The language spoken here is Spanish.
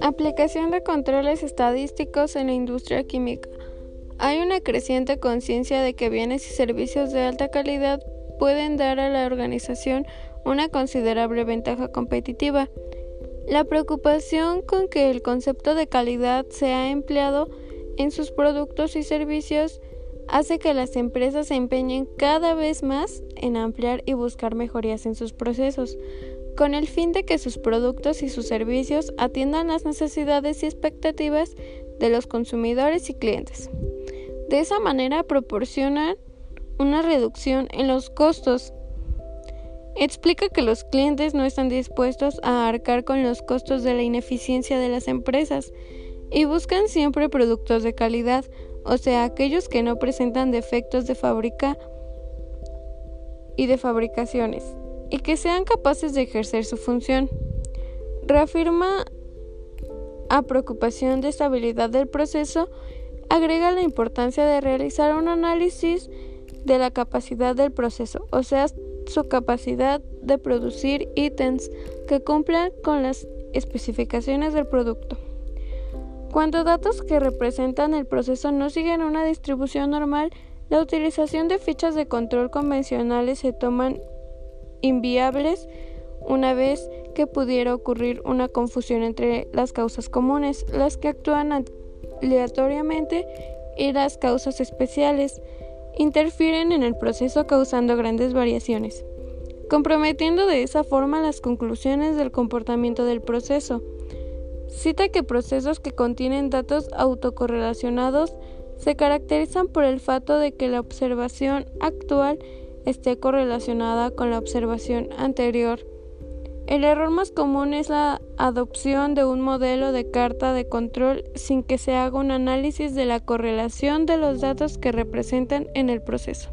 Aplicación de controles estadísticos en la industria química. Hay una creciente conciencia de que bienes y servicios de alta calidad pueden dar a la organización una considerable ventaja competitiva. La preocupación con que el concepto de calidad sea empleado en sus productos y servicios hace que las empresas se empeñen cada vez más en ampliar y buscar mejorías en sus procesos, con el fin de que sus productos y sus servicios atiendan las necesidades y expectativas de los consumidores y clientes. De esa manera proporcionan una reducción en los costos. Explica que los clientes no están dispuestos a arcar con los costos de la ineficiencia de las empresas y buscan siempre productos de calidad, o sea, aquellos que no presentan defectos de fábrica y de fabricaciones, y que sean capaces de ejercer su función. Reafirma a preocupación de estabilidad del proceso agrega la importancia de realizar un análisis de la capacidad del proceso, o sea, su capacidad de producir ítems que cumplan con las especificaciones del producto. Cuando datos que representan el proceso no siguen una distribución normal, la utilización de fichas de control convencionales se toman inviables una vez que pudiera ocurrir una confusión entre las causas comunes, las que actúan aleatoriamente y las causas especiales interfieren en el proceso causando grandes variaciones, comprometiendo de esa forma las conclusiones del comportamiento del proceso. Cita que procesos que contienen datos autocorrelacionados se caracterizan por el fato de que la observación actual esté correlacionada con la observación anterior el error más común es la adopción de un modelo de carta de control sin que se haga un análisis de la correlación de los datos que representan en el proceso.